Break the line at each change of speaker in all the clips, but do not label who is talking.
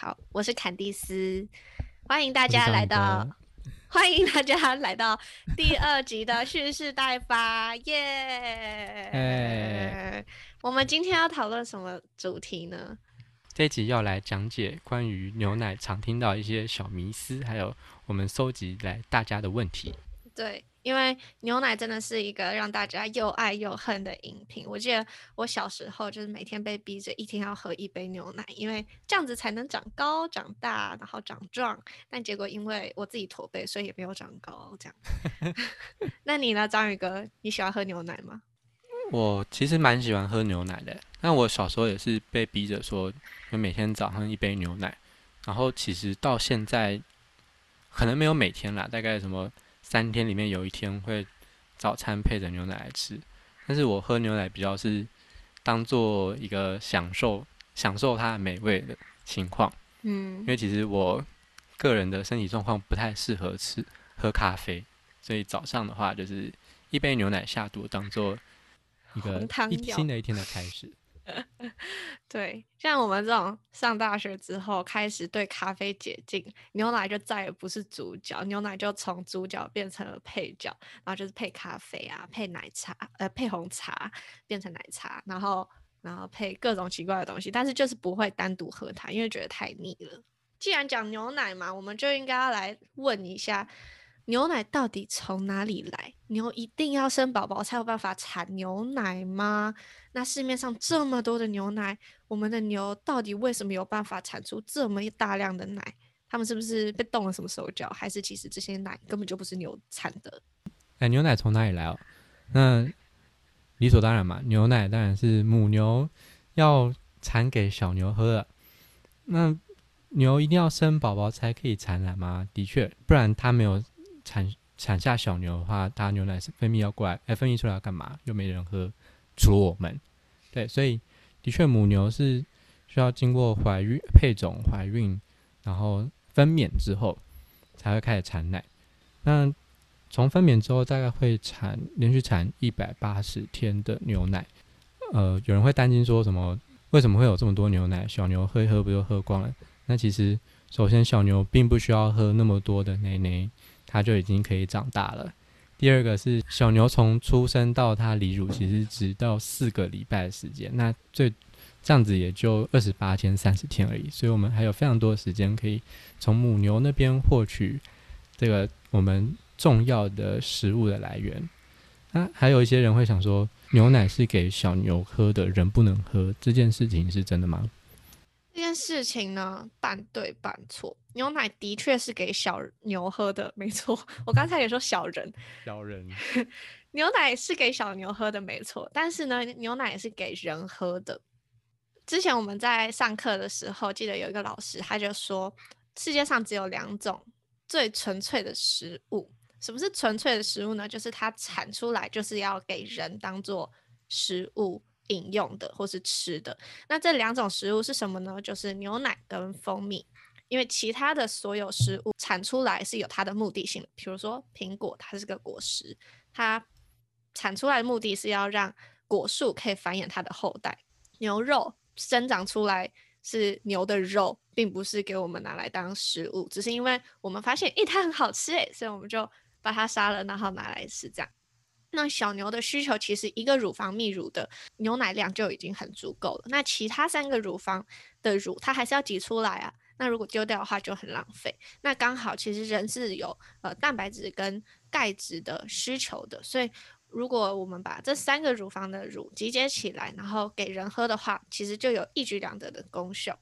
好，我是坎蒂斯，欢迎大家来到，欢迎大家来到第二集的蓄势待发，耶、
哎
我们今天要讨论什么主题呢？
这一集要来讲解关于牛奶常听到一些小迷思，还有我们搜集来大家的问题。
对，因为牛奶真的是一个让大家又爱又恨的饮品。我记得我小时候就是每天被逼着一天要喝一杯牛奶，因为这样子才能长高、长大，然后长壮。但结果因为我自己驼背，所以也没有长高。这样，那你呢，章鱼哥？你喜欢喝牛奶吗？
我其实蛮喜欢喝牛奶的，那我小时候也是被逼着说，就每天早上一杯牛奶。然后其实到现在，可能没有每天啦，大概什么三天里面有一天会早餐配着牛奶来吃。但是我喝牛奶比较是当做一个享受，享受它的美味的情况。
嗯
因，为其实我个人的身体状况不太适合吃喝咖啡，所以早上的话就是一杯牛奶下肚，当做一个一新的一天的开始。
对，像我们这种上大学之后开始对咖啡解禁，牛奶就再也不是主角，牛奶就从主角变成了配角，然后就是配咖啡啊，配奶茶，呃，配红茶变成奶茶，然后然后配各种奇怪的东西，但是就是不会单独喝它，因为觉得太腻了。既然讲牛奶嘛，我们就应该要来问一下，牛奶到底从哪里来？牛一定要生宝宝才有办法产牛奶吗？那市面上这么多的牛奶，我们的牛到底为什么有办法产出这么大量的奶？他们是不是被动了什么手脚？还是其实这些奶根本就不是牛产的？
哎，牛奶从哪里来哦？那理所当然嘛，牛奶当然是母牛要产给小牛喝的。那牛一定要生宝宝才可以产奶吗？的确，不然它没有产产下小牛的话，它牛奶分泌要过来，哎，分泌出来要干嘛？又没人喝，除了我们。对，所以的确母牛是需要经过怀孕、配种、怀孕，然后分娩之后才会开始产奶。那从分娩之后，大概会产连续产一百八十天的牛奶。呃，有人会担心说什么？为什么会有这么多牛奶？小牛喝一喝不就喝光了？那其实，首先小牛并不需要喝那么多的奶奶，它就已经可以长大了。第二个是小牛从出生到它离乳，其实只到四个礼拜的时间，那最这样子也就二十八天、三十天而已，所以我们还有非常多的时间可以从母牛那边获取这个我们重要的食物的来源。那还有一些人会想说，牛奶是给小牛喝的，人不能喝，这件事情是真的吗？
这件事情呢，半对半错。牛奶的确是给小牛喝的，没错。我刚才也说小人，
小人
牛奶是给小牛喝的，没错。但是呢，牛奶也是给人喝的。之前我们在上课的时候，记得有一个老师他就说，世界上只有两种最纯粹的食物。什么是纯粹的食物呢？就是它产出来就是要给人当做食物饮用的，或是吃的。那这两种食物是什么呢？就是牛奶跟蜂蜜。因为其他的所有食物产出来是有它的目的性的，比如说苹果，它是个果实，它产出来的目的是要让果树可以繁衍它的后代。牛肉生长出来是牛的肉，并不是给我们拿来当食物，只是因为我们发现，诶，它很好吃，诶，所以我们就把它杀了，然后拿来吃。这样，那小牛的需求其实一个乳房泌乳的牛奶量就已经很足够了，那其他三个乳房的乳它还是要挤出来啊。那如果丢掉的话就很浪费。那刚好其实人是有呃蛋白质跟钙质的需求的，所以如果我们把这三个乳房的乳集结起来，然后给人喝的话，其实就有一举两得的功效。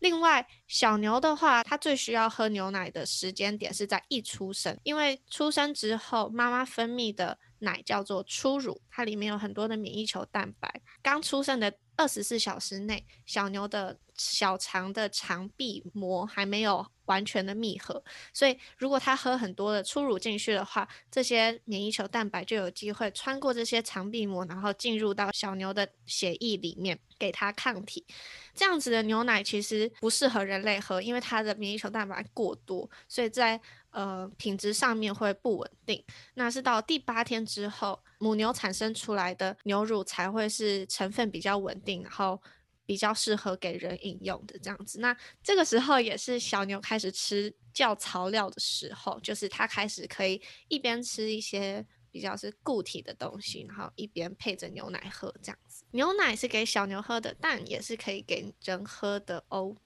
另外，小牛的话，它最需要喝牛奶的时间点是在一出生，因为出生之后，妈妈分泌的奶叫做初乳，它里面有很多的免疫球蛋白。刚出生的二十四小时内，小牛的小肠的肠壁膜还没有完全的密合，所以如果它喝很多的初乳进去的话，这些免疫球蛋白就有机会穿过这些肠壁膜，然后进入到小牛的血液里面，给它抗体。这样子的牛奶其实不适合人类喝，因为它的免疫球蛋白过多，所以在呃品质上面会不稳定。那是到第八天之后，母牛产生出来的牛乳才会是成分比较稳定，然后比较适合给人饮用的这样子。那这个时候也是小牛开始吃较草料的时候，就是它开始可以一边吃一些比较是固体的东西，然后一边配着牛奶喝这样子。牛奶是给小牛喝的，但也是可以给人喝的哦。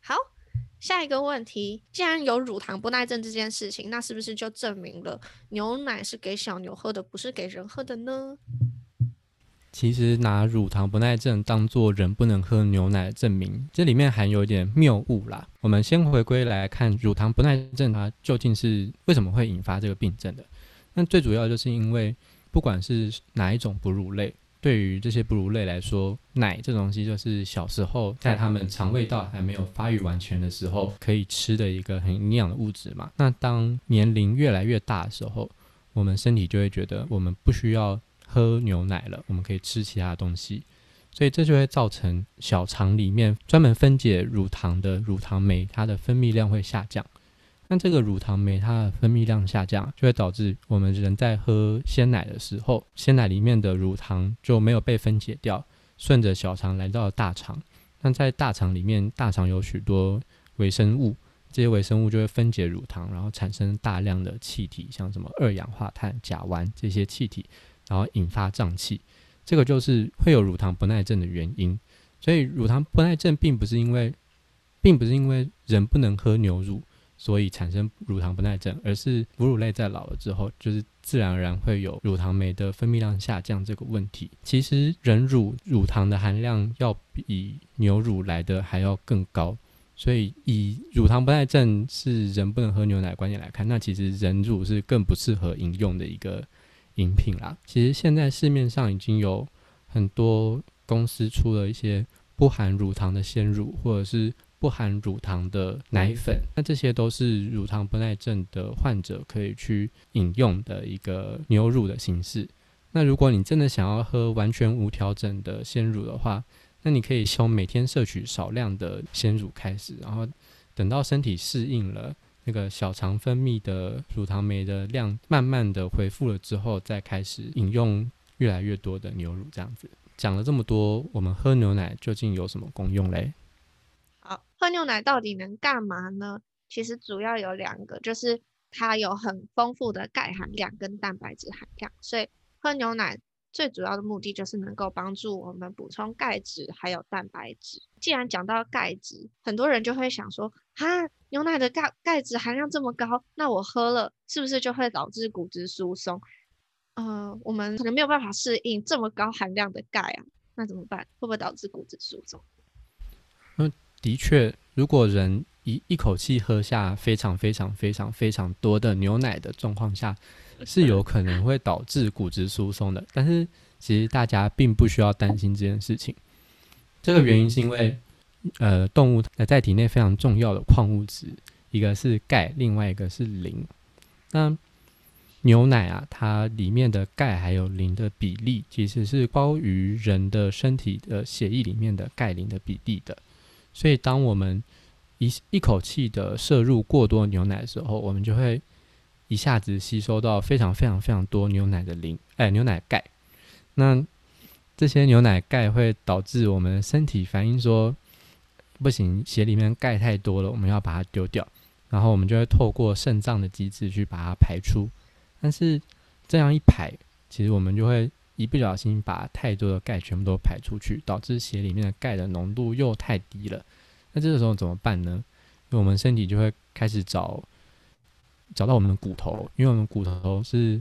好。下一个问题，既然有乳糖不耐症这件事情，那是不是就证明了牛奶是给小牛喝的，不是给人喝的呢？
其实拿乳糖不耐症当做人不能喝牛奶证明，这里面含有一点谬误啦。我们先回归来看乳糖不耐症，它究竟是为什么会引发这个病症的？那最主要就是因为不管是哪一种哺乳类。对于这些哺乳类来说，奶这东西就是小时候在他们肠胃道还没有发育完全的时候可以吃的一个很营养的物质嘛。那当年龄越来越大的时候，我们身体就会觉得我们不需要喝牛奶了，我们可以吃其他东西，所以这就会造成小肠里面专门分解乳糖的乳糖酶，它的分泌量会下降。那这个乳糖酶它的分泌量下降，就会导致我们人在喝鲜奶的时候，鲜奶里面的乳糖就没有被分解掉，顺着小肠来到了大肠。那在大肠里面，大肠有许多微生物，这些微生物就会分解乳糖，然后产生大量的气体，像什么二氧化碳、甲烷这些气体，然后引发胀气。这个就是会有乳糖不耐症的原因。所以乳糖不耐症并不是因为，并不是因为人不能喝牛乳。所以产生乳糖不耐症，而是哺乳类在老了之后，就是自然而然会有乳糖酶的分泌量下降这个问题。其实人乳乳糖的含量要比牛乳来的还要更高，所以以乳糖不耐症是人不能喝牛奶观念来看，那其实人乳是更不适合饮用的一个饮品啦。其实现在市面上已经有很多公司出了一些不含乳糖的鲜乳，或者是。不含乳糖的奶粉，那这些都是乳糖不耐症的患者可以去饮用的一个牛乳的形式。那如果你真的想要喝完全无调整的鲜乳的话，那你可以从每天摄取少量的鲜乳开始，然后等到身体适应了那个小肠分泌的乳糖酶的量慢慢的恢复了之后，再开始饮用越来越多的牛乳。这样子讲了这么多，我们喝牛奶究竟有什么功用嘞？
喝牛奶到底能干嘛呢？其实主要有两个，就是它有很丰富的钙含量跟蛋白质含量，所以喝牛奶最主要的目的就是能够帮助我们补充钙质还有蛋白质。既然讲到钙质，很多人就会想说，哈，牛奶的钙钙质含量这么高，那我喝了是不是就会导致骨质疏松？呃，我们可能没有办法适应这么高含量的钙啊，那怎么办？会不会导致骨质疏松？
嗯的确，如果人一一口气喝下非常非常非常非常多的牛奶的状况下，是有可能会导致骨质疏松的。但是，其实大家并不需要担心这件事情。这个原因是因为，呃，动物在体内非常重要的矿物质，一个是钙，另外一个是磷。那牛奶啊，它里面的钙还有磷的比例，其实是高于人的身体的血液里面的钙磷的比例的。所以，当我们一一口气的摄入过多牛奶的时候，我们就会一下子吸收到非常非常非常多牛奶的磷，哎，牛奶钙。那这些牛奶钙会导致我们身体反应说，不行，血里面钙太多了，我们要把它丢掉。然后我们就会透过肾脏的机制去把它排出。但是这样一排，其实我们就会。一不小心把太多的钙全部都排出去，导致血里面的钙的浓度又太低了。那这个时候怎么办呢？因为我们身体就会开始找找到我们的骨头，因为我们骨头是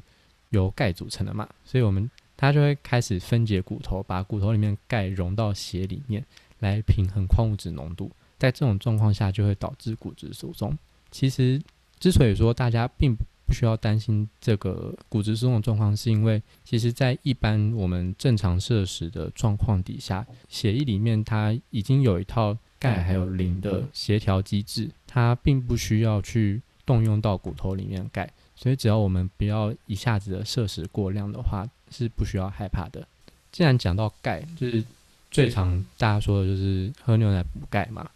由钙组成的嘛，所以我们它就会开始分解骨头，把骨头里面钙融到血里面来平衡矿物质浓度。在这种状况下，就会导致骨质疏松。其实之所以说大家并不不需要担心这个骨质疏松的状况，是因为其实，在一般我们正常摄食的状况底下，血液里面它已经有一套钙还有磷的协调机制，它并不需要去动用到骨头里面钙，所以只要我们不要一下子的摄食过量的话，是不需要害怕的。既然讲到钙，就是最常大家说的就是喝牛奶补钙嘛。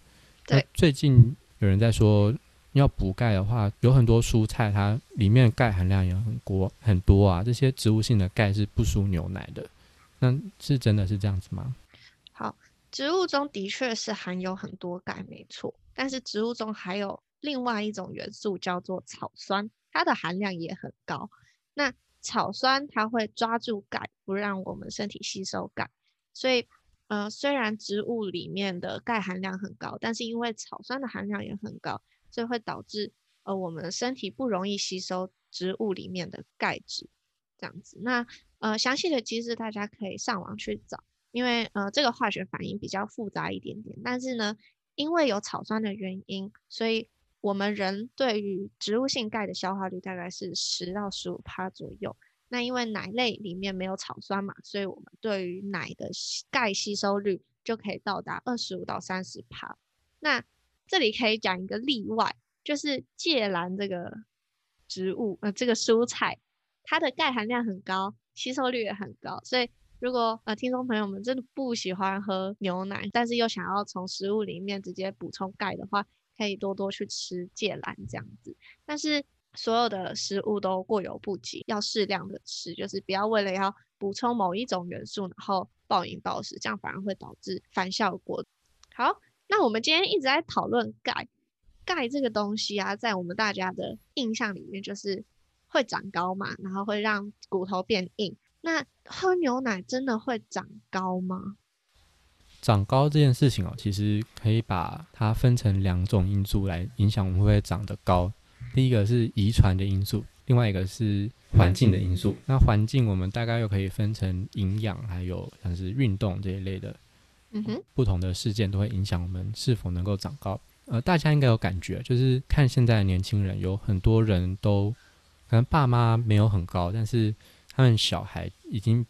对，
最近有人在说。要补钙的话，有很多蔬菜，它里面钙含量也很多很多啊。这些植物性的钙是不输牛奶的，那是真的是这样子吗？
好，植物中的确是含有很多钙，没错。但是植物中还有另外一种元素叫做草酸，它的含量也很高。那草酸它会抓住钙，不让我们身体吸收钙。所以，呃，虽然植物里面的钙含量很高，但是因为草酸的含量也很高，所以会导致呃我们身体不容易吸收植物里面的钙质。这样子，那呃详细的机制大家可以上网去找。因为呃，这个化学反应比较复杂一点点，但是呢，因为有草酸的原因，所以我们人对于植物性钙的消化率大概是十到十五帕左右。那因为奶类里面没有草酸嘛，所以我们对于奶的钙吸收率就可以到达二十五到三十帕。那这里可以讲一个例外，就是芥蓝这个植物，呃，这个蔬菜，它的钙含量很高，吸收率也很高，所以。如果呃听众朋友们真的不喜欢喝牛奶，但是又想要从食物里面直接补充钙的话，可以多多去吃芥蓝这样子。但是所有的食物都过犹不及，要适量的吃，就是不要为了要补充某一种元素，然后暴饮暴食，这样反而会导致反效果。好，那我们今天一直在讨论钙，钙这个东西啊，在我们大家的印象里面就是会长高嘛，然后会让骨头变硬。那喝牛奶真的会长高吗？
长高这件事情哦，其实可以把它分成两种因素来影响我们会不会长得高。第一个是遗传的因素，另外一个是环境的因素。那环境我们大概又可以分成营养，还有像是运动这一类的，
嗯哼，
不同的事件都会影响我们是否能够长高。呃，大家应该有感觉，就是看现在的年轻人，有很多人都可能爸妈没有很高，但是他们小孩已经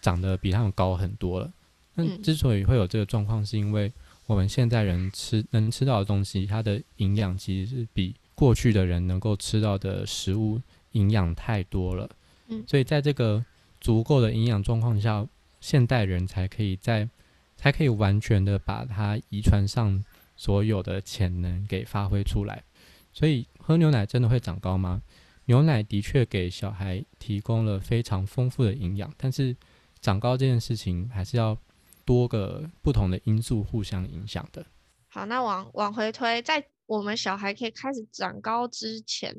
长得比他们高很多了。那之所以会有这个状况，是因为我们现在人吃能吃到的东西，它的营养其实是比过去的人能够吃到的食物营养太多了。
嗯，
所以在这个足够的营养状况下，现代人才可以在才可以完全的把它遗传上所有的潜能给发挥出来。所以喝牛奶真的会长高吗？牛奶的确给小孩提供了非常丰富的营养，但是长高这件事情还是要多个不同的因素互相影响的。
好，那往往回推，在我们小孩可以开始长高之前，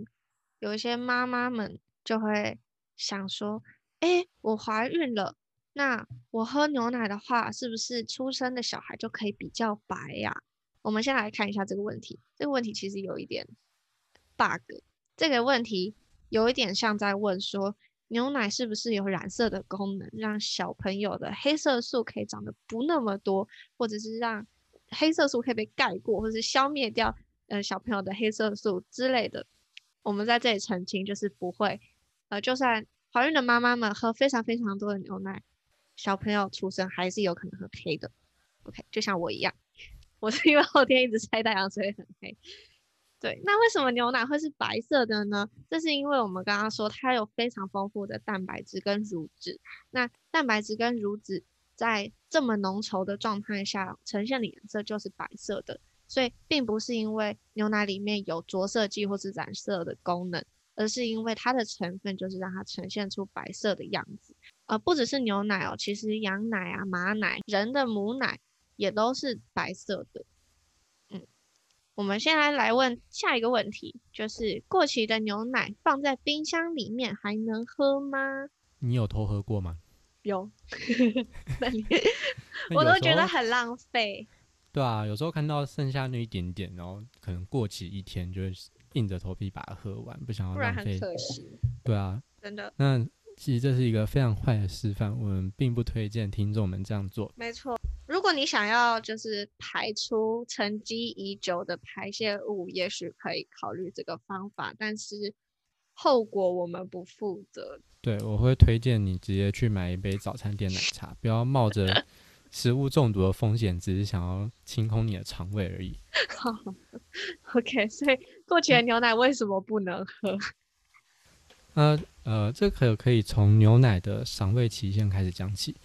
有一些妈妈们就会想说：“哎，我怀孕了，那我喝牛奶的话，是不是出生的小孩就可以比较白呀？”我们先来看一下这个问题。这个问题其实有一点 bug。这个问题有一点像在问说，牛奶是不是有染色的功能，让小朋友的黑色素可以长得不那么多，或者是让黑色素可以被盖过，或者是消灭掉，呃，小朋友的黑色素之类的。我们在这里澄清，就是不会，呃，就算怀孕的妈妈们喝非常非常多的牛奶，小朋友出生还是有可能很黑的。OK，就像我一样，我是因为后天一直晒太阳，所以很黑。对，那为什么牛奶会是白色的呢？这是因为我们刚刚说它有非常丰富的蛋白质跟乳脂。那蛋白质跟乳脂在这么浓稠的状态下呈现的颜色就是白色的，所以并不是因为牛奶里面有着色剂或是染色的功能，而是因为它的成分就是让它呈现出白色的样子。呃，不只是牛奶哦，其实羊奶啊、马奶、人的母奶也都是白色的。嗯我们现在来问下一个问题，就是过期的牛奶放在冰箱里面还能喝吗？
你有偷喝过吗？
有 我都觉得很浪费。
对啊，有时候看到剩下那一点点，然后可能过期一天，就会硬着头皮把它喝完，不想要浪费。
可惜。
对啊，
真的。
那其实这是一个非常坏的示范，我们并不推荐听众们这样做。
没错。如果你想要就是排出沉积已久的排泄物，也许可以考虑这个方法，但是后果我们不负责。
对，我会推荐你直接去买一杯早餐店奶茶，不要冒着食物中毒的风险，只是想要清空你的肠胃而已。
好，OK，所以过期的牛奶为什么不能喝？
呃呃，这可可以从牛奶的赏味期限开始讲起，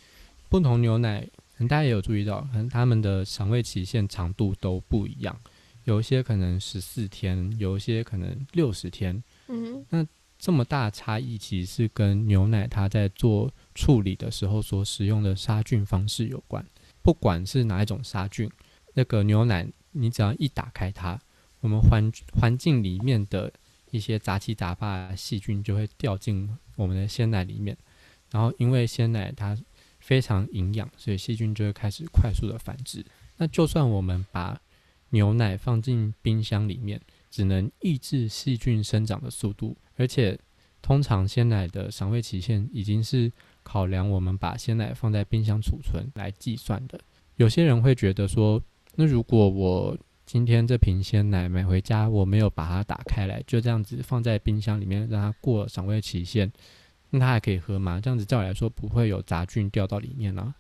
不同牛奶。大家也有注意到，可能它们的赏味期限长度都不一样，有一些可能十四天，有一些可能六十天。
嗯，
那这么大差异，其实是跟牛奶它在做处理的时候所使用的杀菌方式有关。不管是哪一种杀菌，那个牛奶你只要一打开它，我们环环境里面的一些杂七杂八细菌就会掉进我们的鲜奶里面。然后因为鲜奶它非常营养，所以细菌就会开始快速的繁殖。那就算我们把牛奶放进冰箱里面，只能抑制细菌生长的速度，而且通常鲜奶的赏味期限已经是。考量我们把鲜奶放在冰箱储存来计算的，有些人会觉得说，那如果我今天这瓶鲜奶买回家，我没有把它打开来，就这样子放在冰箱里面让它过赏味期限，那它还可以喝吗？这样子照理来说不会有杂菌掉到里面呢？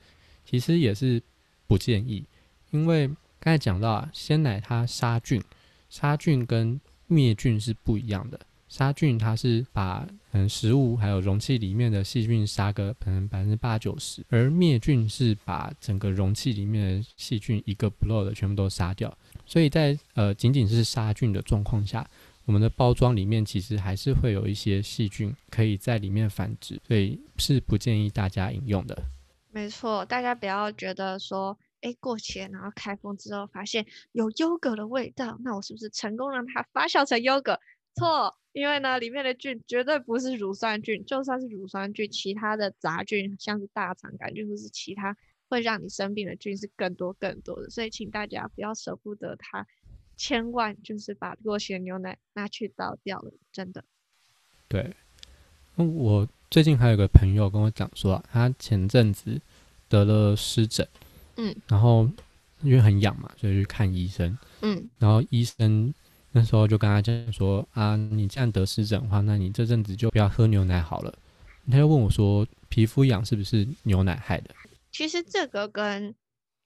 其实也是不建议，因为刚才讲到啊，鲜奶它杀菌，杀菌跟灭菌是不一样的。杀菌它是把嗯食物还有容器里面的细菌杀个可能百分之八九十，而灭菌是把整个容器里面的细菌一个不漏的全部都杀掉。所以在呃仅仅是杀菌的状况下，我们的包装里面其实还是会有一些细菌可以在里面繁殖，所以是不建议大家饮用的。
没错，大家不要觉得说，哎过期然后开封之后发现有优格的味道，那我是不是成功让它发酵成优格？错。因为呢，里面的菌绝对不是乳酸菌，就算是乳酸菌，其他的杂菌，像是大肠杆菌或是其他会让你生病的菌是更多更多的，所以请大家不要舍不得它，千万就是把过期的牛奶拿去倒掉了，真的。
对，我最近还有个朋友跟我讲说，他前阵子得了湿疹，
嗯，
然后因为很痒嘛，所以去看医生，
嗯，
然后医生。那时候就跟他讲说啊，你这样得湿疹的话，那你这阵子就不要喝牛奶好了。他就问我说，皮肤痒是不是牛奶害的？
其实这个跟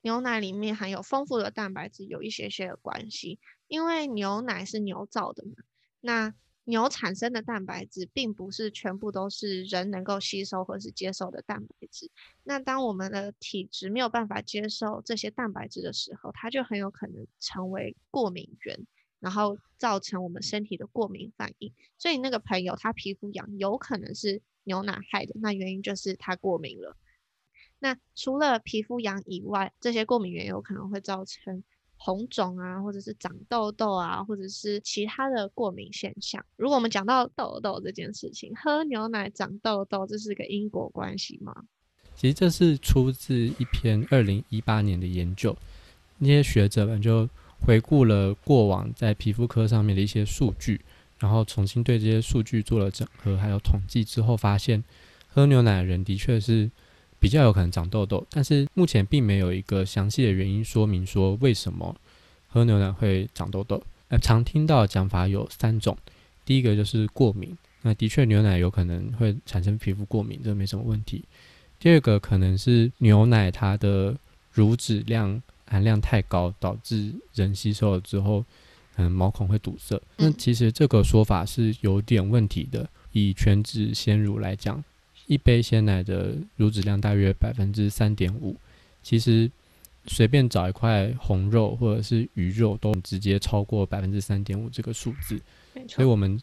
牛奶里面含有丰富的蛋白质有一些些的关系，因为牛奶是牛造的嘛。那牛产生的蛋白质并不是全部都是人能够吸收或是接受的蛋白质。那当我们的体质没有办法接受这些蛋白质的时候，它就很有可能成为过敏源。然后造成我们身体的过敏反应，所以那个朋友他皮肤痒，有可能是牛奶害的。那原因就是他过敏了。那除了皮肤痒以外，这些过敏源有可能会造成红肿啊，或者是长痘痘啊，或者是其他的过敏现象。如果我们讲到痘痘这件事情，喝牛奶长痘痘，这是个因果关系吗？
其实这是出自一篇二零一八年的研究，那些学者们就。回顾了过往在皮肤科上面的一些数据，然后重新对这些数据做了整合，还有统计之后，发现喝牛奶的人的确是比较有可能长痘痘，但是目前并没有一个详细的原因说明说为什么喝牛奶会长痘痘。呃，常听到的讲法有三种，第一个就是过敏，那的确牛奶有可能会产生皮肤过敏，这没什么问题。第二个可能是牛奶它的乳脂量。含量太高，导致人吸收了之后，嗯，毛孔会堵塞。那其实这个说法是有点问题的。以全脂鲜乳来讲，一杯鲜奶的乳脂量大约百分之三点五，其实随便找一块红肉或者是鱼肉，都直接超过百分之三点五这个数字。所以我们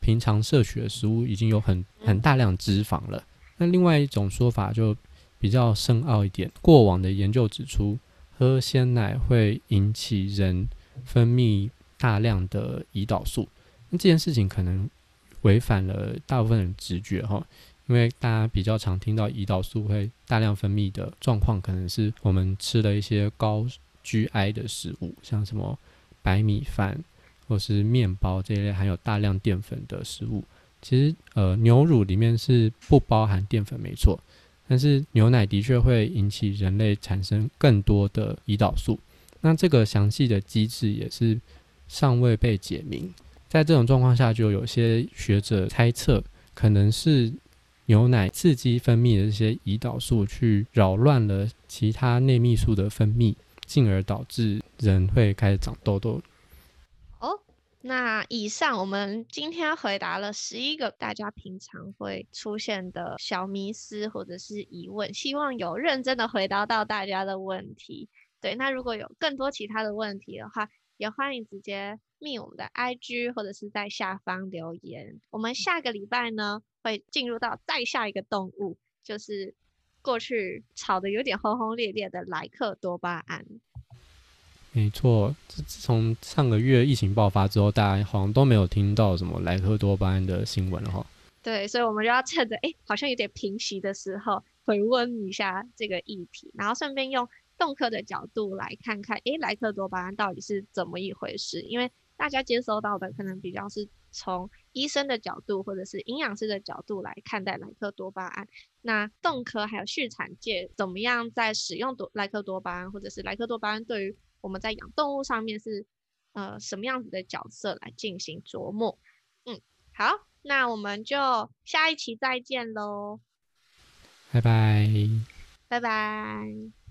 平常摄取的食物已经有很很大量脂肪了。那另外一种说法就比较深奥一点，过往的研究指出。喝鲜奶会引起人分泌大量的胰岛素，那这件事情可能违反了大部分人直觉哈，因为大家比较常听到胰岛素会大量分泌的状况，可能是我们吃了一些高 GI 的食物，像什么白米饭或是面包这一类含有大量淀粉的食物。其实，呃，牛乳里面是不包含淀粉，没错。但是牛奶的确会引起人类产生更多的胰岛素，那这个详细的机制也是尚未被解明。在这种状况下，就有些学者猜测，可能是牛奶刺激分泌的这些胰岛素去扰乱了其他内泌素的分泌，进而导致人会开始长痘痘。
哦那以上我们今天回答了十一个大家平常会出现的小迷思或者是疑问，希望有认真的回答到大家的问题。对，那如果有更多其他的问题的话，也欢迎直接密我们的 IG 或者是在下方留言。我们下个礼拜呢会进入到再下一个动物，就是过去吵得有点轰轰烈烈的莱克多巴胺。
没错，自自从上个月疫情爆发之后，大家好像都没有听到什么莱克多巴胺的新闻了哈。
对，所以我们就要趁着哎，好像有点平息的时候，回温一下这个议题，然后顺便用动科的角度来看看，哎，莱克多巴胺到底是怎么一回事？因为大家接收到的可能比较是从医生的角度或者是营养师的角度来看待莱克多巴胺。那动科还有畜产界怎么样在使用多莱克多巴胺，或者是莱克多巴胺对于我们在养动物上面是呃什么样子的角色来进行琢磨？嗯，好，那我们就下一期再见喽，
拜拜，
拜拜。